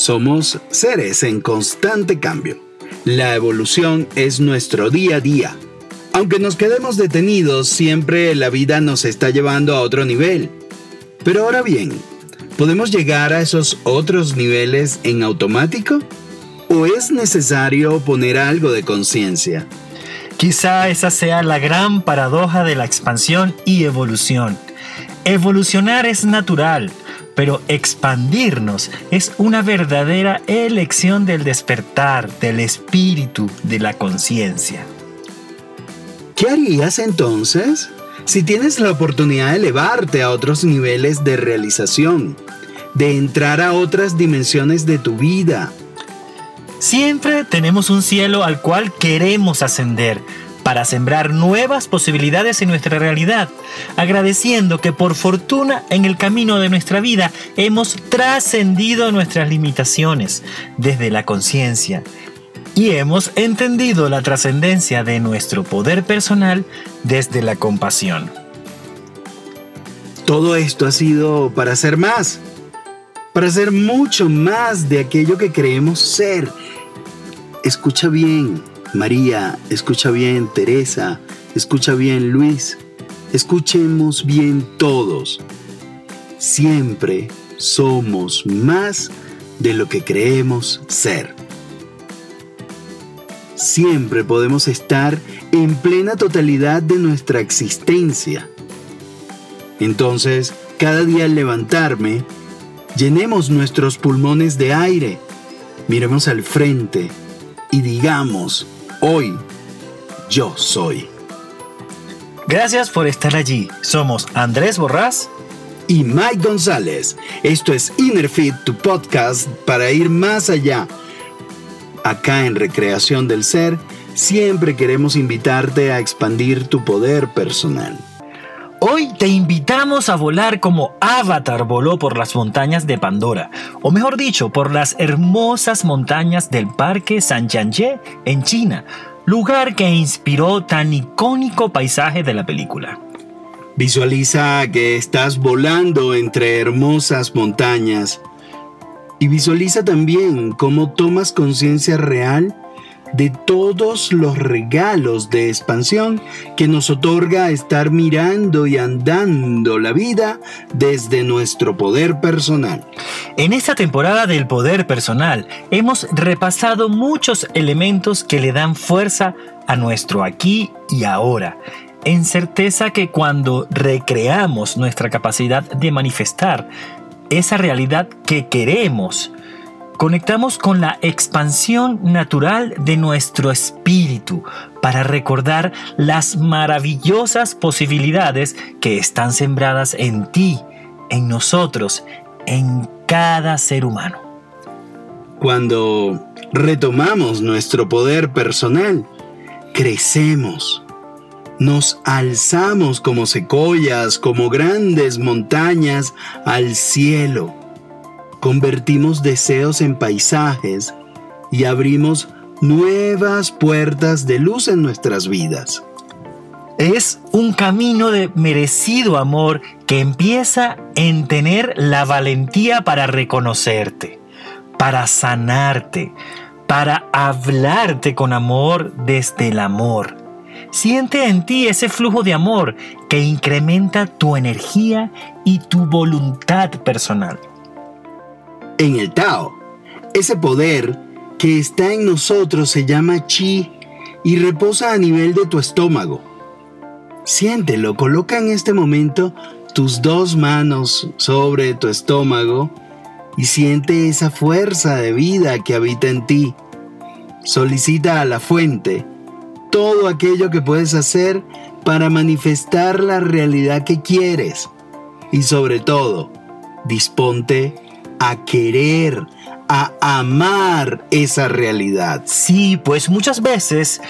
Somos seres en constante cambio. La evolución es nuestro día a día. Aunque nos quedemos detenidos, siempre la vida nos está llevando a otro nivel. Pero ahora bien, ¿podemos llegar a esos otros niveles en automático? ¿O es necesario poner algo de conciencia? Quizá esa sea la gran paradoja de la expansión y evolución. Evolucionar es natural, pero expandirnos es una verdadera elección del despertar, del espíritu, de la conciencia. ¿Qué harías entonces si tienes la oportunidad de elevarte a otros niveles de realización, de entrar a otras dimensiones de tu vida? Siempre tenemos un cielo al cual queremos ascender para sembrar nuevas posibilidades en nuestra realidad, agradeciendo que por fortuna en el camino de nuestra vida hemos trascendido nuestras limitaciones desde la conciencia y hemos entendido la trascendencia de nuestro poder personal desde la compasión. Todo esto ha sido para ser más, para ser mucho más de aquello que creemos ser. Escucha bien, María, escucha bien Teresa, escucha bien Luis, escuchemos bien todos. Siempre somos más de lo que creemos ser. Siempre podemos estar en plena totalidad de nuestra existencia. Entonces, cada día al levantarme, llenemos nuestros pulmones de aire, miremos al frente y digamos, Hoy yo soy. Gracias por estar allí. Somos Andrés Borrás y Mike González. Esto es Innerfit, tu podcast para ir más allá. Acá en Recreación del Ser, siempre queremos invitarte a expandir tu poder personal. Hoy te invitamos a volar como Avatar voló por las montañas de Pandora, o mejor dicho, por las hermosas montañas del Parque Sanjianye en China, lugar que inspiró tan icónico paisaje de la película. Visualiza que estás volando entre hermosas montañas y visualiza también cómo tomas conciencia real de todos los regalos de expansión que nos otorga estar mirando y andando la vida desde nuestro poder personal. En esta temporada del poder personal hemos repasado muchos elementos que le dan fuerza a nuestro aquí y ahora, en certeza que cuando recreamos nuestra capacidad de manifestar esa realidad que queremos, conectamos con la expansión natural de nuestro espíritu para recordar las maravillosas posibilidades que están sembradas en ti, en nosotros, en cada ser humano. Cuando retomamos nuestro poder personal, crecemos, nos alzamos como secoyas, como grandes montañas al cielo convertimos deseos en paisajes y abrimos nuevas puertas de luz en nuestras vidas. Es un camino de merecido amor que empieza en tener la valentía para reconocerte, para sanarte, para hablarte con amor desde el amor. Siente en ti ese flujo de amor que incrementa tu energía y tu voluntad personal en el Tao. Ese poder que está en nosotros se llama chi y reposa a nivel de tu estómago. Siéntelo, coloca en este momento tus dos manos sobre tu estómago y siente esa fuerza de vida que habita en ti. Solicita a la fuente todo aquello que puedes hacer para manifestar la realidad que quieres. Y sobre todo, disponte a querer, a amar esa realidad. Sí, pues muchas veces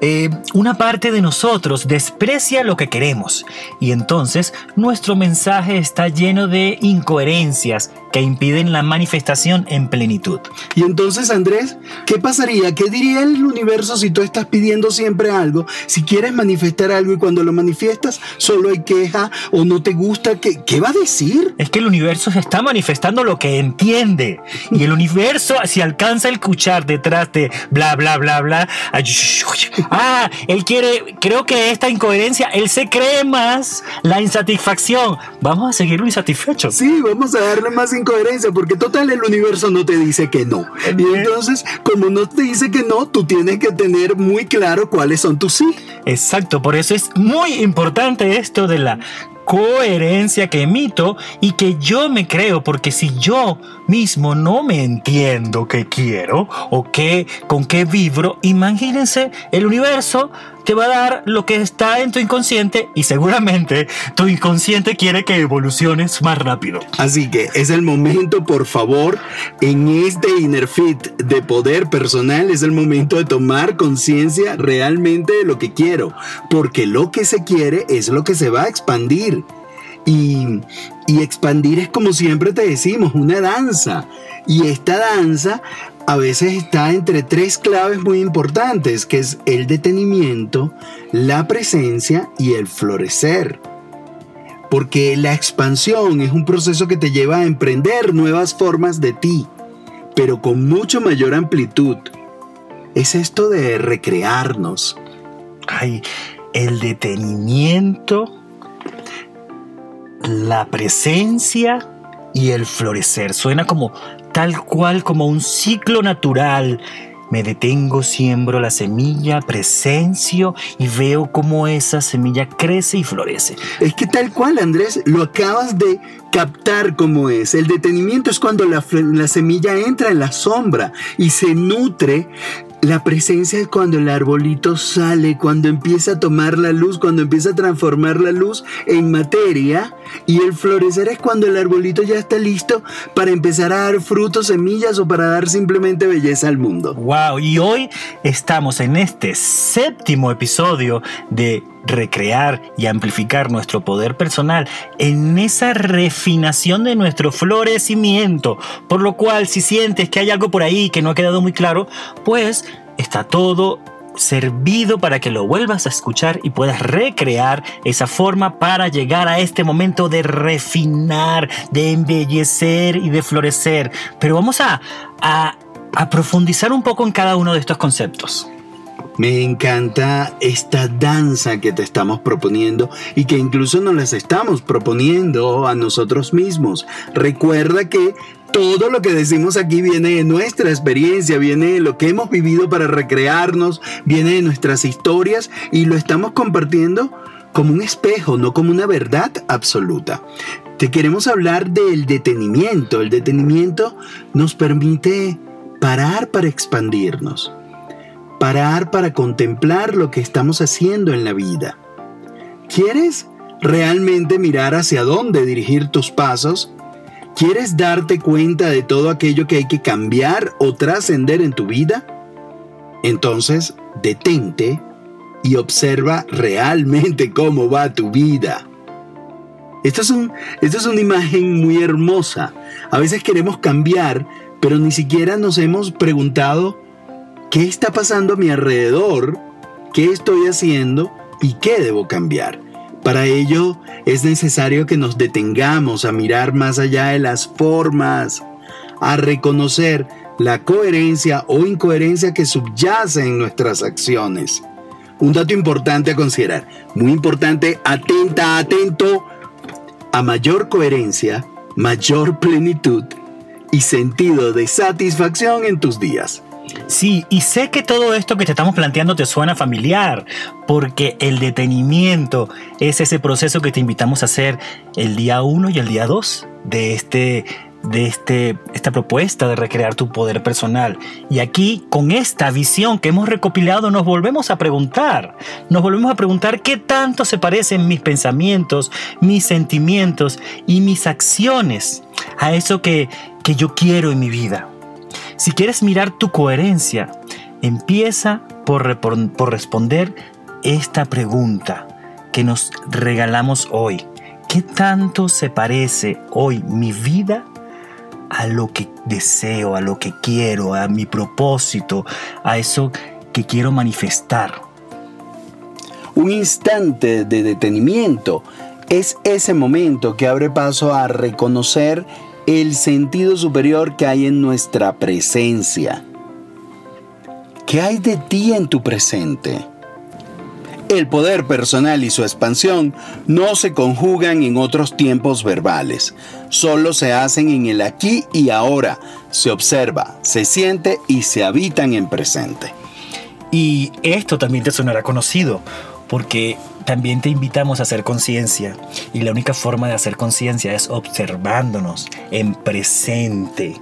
eh, una parte de nosotros desprecia lo que queremos y entonces nuestro mensaje está lleno de incoherencias que impiden la manifestación en plenitud. Y entonces, Andrés, ¿qué pasaría? ¿Qué diría el universo si tú estás pidiendo siempre algo? Si quieres manifestar algo y cuando lo manifiestas solo hay queja o no te gusta, ¿qué, qué va a decir? Es que el universo se está manifestando lo que entiende. Y el universo, si alcanza el escuchar detrás de bla, bla, bla, bla, ah, él quiere, creo que esta incoherencia, él se cree más la insatisfacción. Vamos a seguirlo insatisfecho. Sí, vamos a darle más incoherencia, porque total el universo no te dice que no. Y entonces, como no te dice que no, tú tienes que tener muy claro cuáles son tus sí. Exacto, por eso es muy importante esto de la coherencia que emito y que yo me creo, porque si yo mismo no me entiendo qué quiero o qué, con qué vibro, imagínense, el universo te va a dar lo que está en tu inconsciente y seguramente tu inconsciente quiere que evoluciones más rápido. Así que es el momento, por favor, en este Inner Fit de poder personal, es el momento de tomar conciencia realmente de lo que quiero, porque lo que se quiere es lo que se va a expandir. Y, y expandir es como siempre te decimos, una danza. Y esta danza a veces está entre tres claves muy importantes, que es el detenimiento, la presencia y el florecer. Porque la expansión es un proceso que te lleva a emprender nuevas formas de ti, pero con mucho mayor amplitud. Es esto de recrearnos. Ay, el detenimiento, la presencia y el florecer. Suena como tal cual como un ciclo natural. Me detengo, siembro la semilla, presencio y veo cómo esa semilla crece y florece. Es que tal cual, Andrés, lo acabas de captar como es. El detenimiento es cuando la, la, semilla entra en la sombra y se nutre la presencia es cuando el arbolito sale, cuando empieza a tomar la luz, cuando empieza a transformar la luz en materia. Y el florecer es cuando el arbolito ya está listo para empezar a dar frutos, semillas o para dar simplemente belleza al mundo. ¡Wow! Y hoy estamos en este séptimo episodio de recrear y amplificar nuestro poder personal en esa refinación de nuestro florecimiento. Por lo cual, si sientes que hay algo por ahí que no ha quedado muy claro, pues está todo servido para que lo vuelvas a escuchar y puedas recrear esa forma para llegar a este momento de refinar, de embellecer y de florecer. Pero vamos a, a, a profundizar un poco en cada uno de estos conceptos. Me encanta esta danza que te estamos proponiendo y que incluso nos las estamos proponiendo a nosotros mismos. Recuerda que todo lo que decimos aquí viene de nuestra experiencia, viene de lo que hemos vivido para recrearnos, viene de nuestras historias y lo estamos compartiendo como un espejo, no como una verdad absoluta. Te queremos hablar del detenimiento. El detenimiento nos permite parar para expandirnos parar para contemplar lo que estamos haciendo en la vida. ¿Quieres realmente mirar hacia dónde dirigir tus pasos? ¿Quieres darte cuenta de todo aquello que hay que cambiar o trascender en tu vida? Entonces, detente y observa realmente cómo va tu vida. Esto es, es una imagen muy hermosa. A veces queremos cambiar, pero ni siquiera nos hemos preguntado ¿Qué está pasando a mi alrededor? ¿Qué estoy haciendo? ¿Y qué debo cambiar? Para ello es necesario que nos detengamos a mirar más allá de las formas, a reconocer la coherencia o incoherencia que subyace en nuestras acciones. Un dato importante a considerar, muy importante, atenta, atento, a mayor coherencia, mayor plenitud y sentido de satisfacción en tus días. Sí, y sé que todo esto que te estamos planteando te suena familiar, porque el detenimiento es ese proceso que te invitamos a hacer el día 1 y el día 2 de este de este, esta propuesta de recrear tu poder personal. Y aquí, con esta visión que hemos recopilado, nos volvemos a preguntar, nos volvemos a preguntar qué tanto se parecen mis pensamientos, mis sentimientos y mis acciones a eso que, que yo quiero en mi vida. Si quieres mirar tu coherencia, empieza por, responder esta pregunta que nos regalamos hoy. ¿Qué tanto se parece hoy mi vida a lo que deseo, a lo que quiero, a mi propósito, a eso que quiero manifestar. Un instante de detenimiento es ese momento que abre paso a reconocer el sentido superior que hay en nuestra presencia. ¿Qué hay de ti en tu presente? El poder personal y su expansión no se conjugan en otros tiempos verbales, solo se hacen en el aquí y ahora, se observa, se siente y se habitan en presente. Y esto también te sonará conocido, porque también te invitamos a hacer conciencia. Y la única forma de hacer conciencia es observándonos en presente.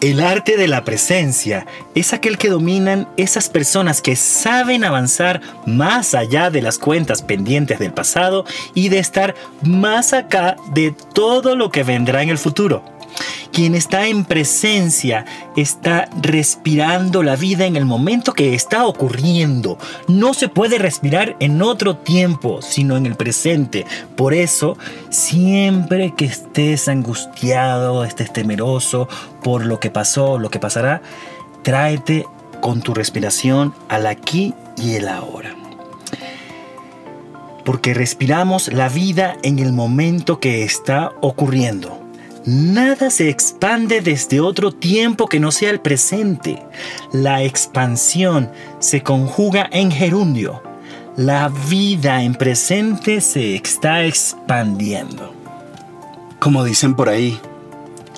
El arte de la presencia es aquel que dominan esas personas que saben avanzar más allá de las cuentas pendientes del pasado y de estar más acá de todo lo que vendrá en el futuro. Quien está en presencia está respirando la vida en el momento que está ocurriendo. No se puede respirar en otro tiempo, sino en el presente. Por eso, siempre que estés angustiado, estés temeroso por lo que pasó, lo que pasará, tráete con tu respiración al aquí y el ahora porque respiramos la vida en el momento que está ocurriendo. Nada se expande desde otro tiempo que no sea el presente. La expansión se conjuga en gerundio. La vida en presente se está expandiendo. Como dicen por ahí,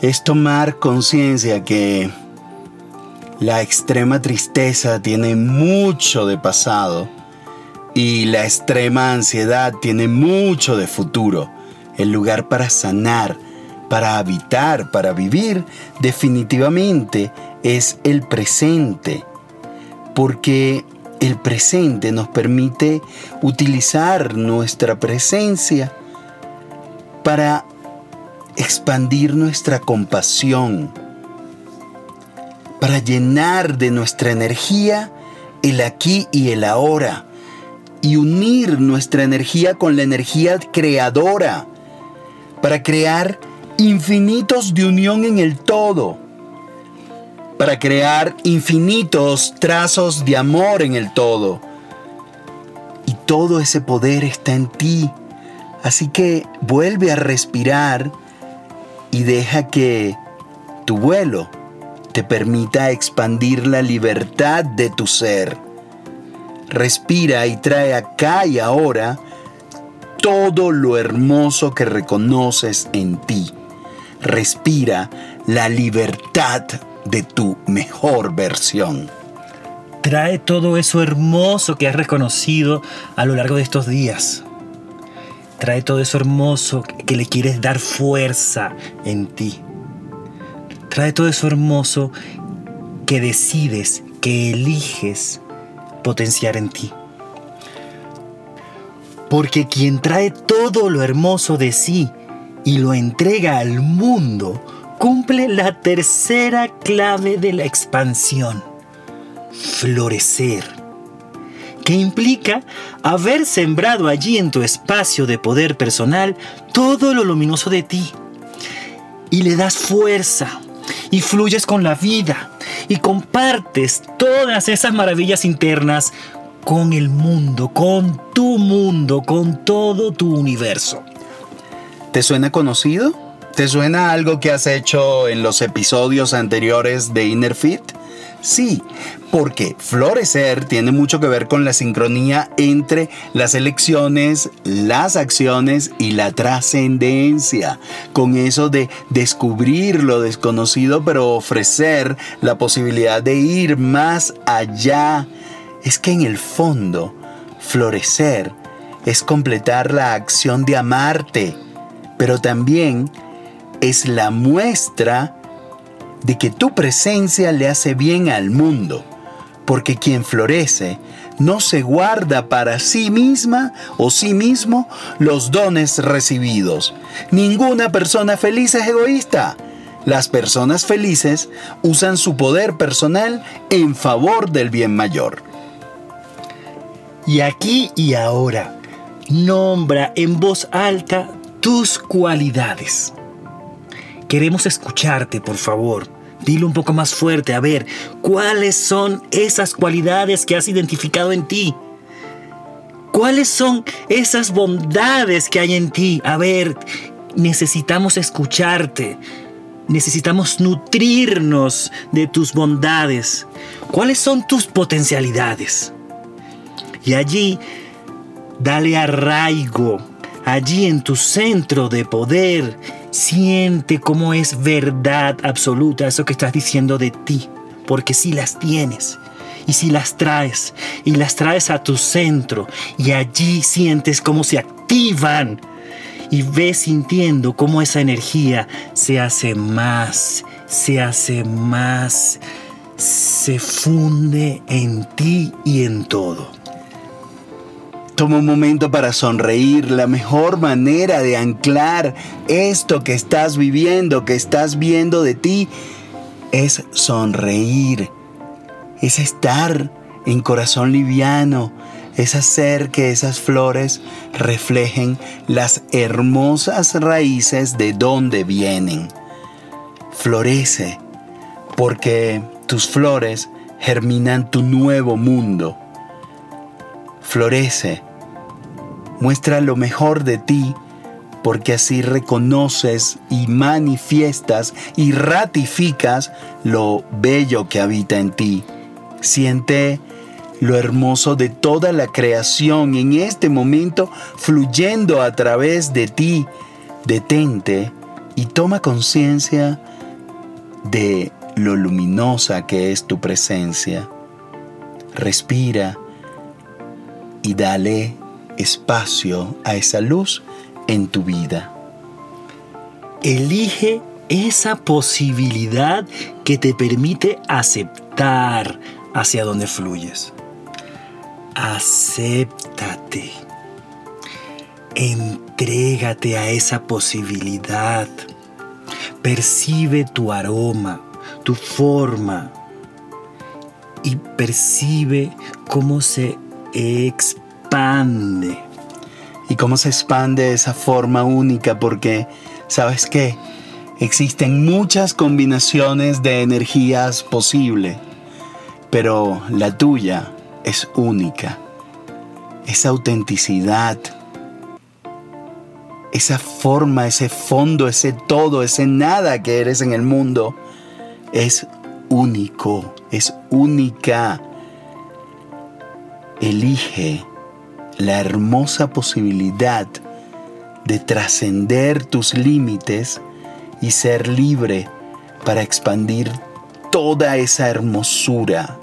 es tomar conciencia que la extrema tristeza tiene mucho de pasado y la extrema ansiedad tiene mucho de futuro. El lugar para sanar para habitar, para vivir, definitivamente es el presente, porque el presente nos permite utilizar nuestra presencia para expandir nuestra compasión, para llenar de nuestra energía el aquí y el ahora y unir nuestra energía con la energía creadora para crear infinitos de unión en el todo, para crear infinitos trazos de amor en el todo. Y todo ese poder está en ti. Así que vuelve a respirar y deja que tu vuelo te permita expandir la libertad de tu ser. Respira y trae acá y ahora todo lo hermoso que reconoces en ti respira la libertad de tu mejor versión. Trae todo eso hermoso que has reconocido a lo largo de estos días. Trae todo eso hermoso que le quieres dar fuerza en ti. Trae todo eso hermoso que decides, que eliges potenciar en ti. Porque quien trae todo lo hermoso de sí y lo entrega al mundo, cumple la tercera clave de la expansión, florecer, que implica haber sembrado allí en tu espacio de poder personal todo lo luminoso de ti, y le das fuerza, y fluyes con la vida, y compartes todas esas maravillas internas con el mundo, con tu mundo, con todo tu universo. ¿Te suena conocido? ¿Te suena algo que has hecho en los episodios anteriores de Inner Fit? Sí, porque florecer tiene mucho que ver con la sincronía entre las elecciones, las acciones y la trascendencia. Con eso de descubrir lo desconocido, pero ofrecer la posibilidad de ir más allá. Es que en el fondo, florecer es completar la acción de amarte pero también es la muestra de que tu presencia le hace bien al mundo, porque quien florece no se guarda para sí misma o sí mismo los dones recibidos. Ninguna persona feliz es egoísta. Las personas felices usan su poder personal en favor del bien mayor. Y aquí y ahora, nombra en voz alta tus cualidades. Queremos escucharte, por favor. Dilo un poco más fuerte, a ver, ¿cuáles son esas cualidades que has identificado en ti? ¿Cuáles son esas bondades que hay en ti? A ver, necesitamos escucharte. Necesitamos nutrirnos de tus bondades. ¿Cuáles son tus potencialidades? Y allí, dale arraigo. Allí en tu centro de poder, siente cómo es verdad absoluta eso que estás diciendo de ti. Porque si las tienes y si las traes y las traes a tu centro y allí sientes cómo se activan y ves sintiendo cómo esa energía se hace más, se hace más, se funde en ti y en todo. Toma un momento para sonreír. La mejor manera de anclar esto que estás viviendo, que estás viendo de ti, es sonreír. Es estar en corazón liviano, es hacer que esas flores reflejen las hermosas raíces de donde vienen. Florece, porque tus flores germinan tu nuevo mundo. Florece, muestra lo mejor de ti, porque así reconoces y manifiestas y ratificas lo bello que habita en ti. Siente lo hermoso de toda la creación en este momento fluyendo a través de ti. Detente y toma conciencia de lo luminosa que es tu presencia. Respira y dale espacio a esa luz en tu vida. Elige esa posibilidad que te permite aceptar hacia donde fluyes. Acéptate. Entrégate a esa posibilidad. Percibe tu aroma, tu forma y percibe cómo se expande. Y cómo se expande esa forma única porque, ¿sabes qué? Existen muchas combinaciones de energías posibles, pero la tuya es única. Esa autenticidad, esa forma, ese fondo, ese todo, ese nada que eres en el mundo, es único, es única. Elige la hermosa posibilidad de trascender tus límites y ser libre para expandir toda esa hermosura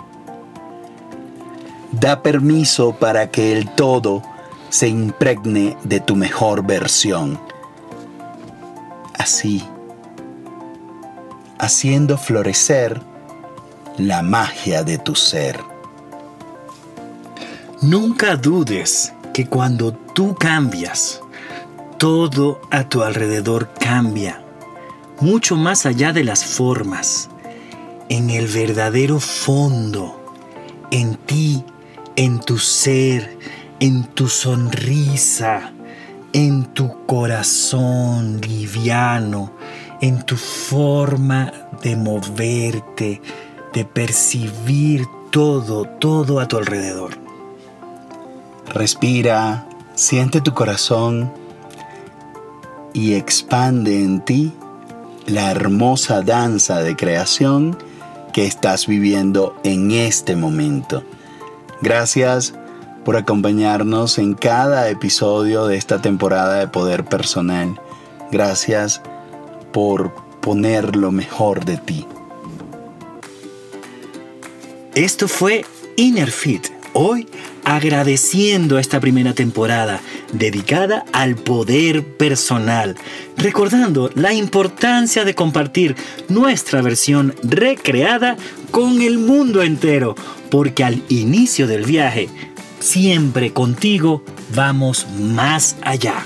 Da permiso para que el todo se impregne de tu mejor versión. Así, haciendo florecer la magia de tu ser. Nunca dudes que cuando tú cambias, todo a tu alrededor cambia, mucho más allá de las formas, en el verdadero fondo, en ti en tu ser, en tu sonrisa, en tu corazón liviano, en tu forma de moverte, de percibir todo, todo a tu alrededor. Respira, siente tu corazón y expande en ti la hermosa danza de creación que estás viviendo en este momento. Gracias por acompañarnos en cada episodio de esta temporada de Poder Personal. Gracias por poner lo mejor de ti. Esto fue Inner Fit. Hoy agradeciendo esta primera temporada dedicada al poder personal, recordando la importancia de compartir nuestra versión recreada con el mundo entero porque al inicio del viaje, siempre contigo vamos más allá.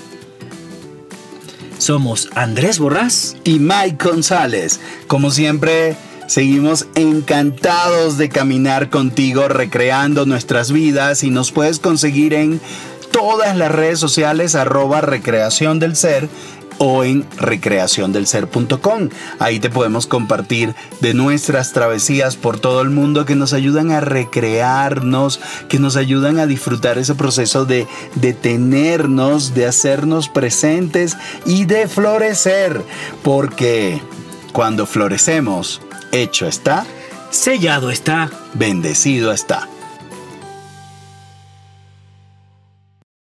Somos Andrés Borrás y Mike González. Como siempre, seguimos encantados de caminar contigo recreando nuestras vidas y nos puedes conseguir en todas las redes sociales arroba recreación del ser o en recreaciondelser.com. Ahí te podemos compartir de nuestras travesías por todo el mundo que nos ayudan a recrearnos, que nos ayudan a disfrutar ese proceso de detenernos, de hacernos presentes y de florecer. Porque cuando florecemos, hecho está, sellado está, bendecido está.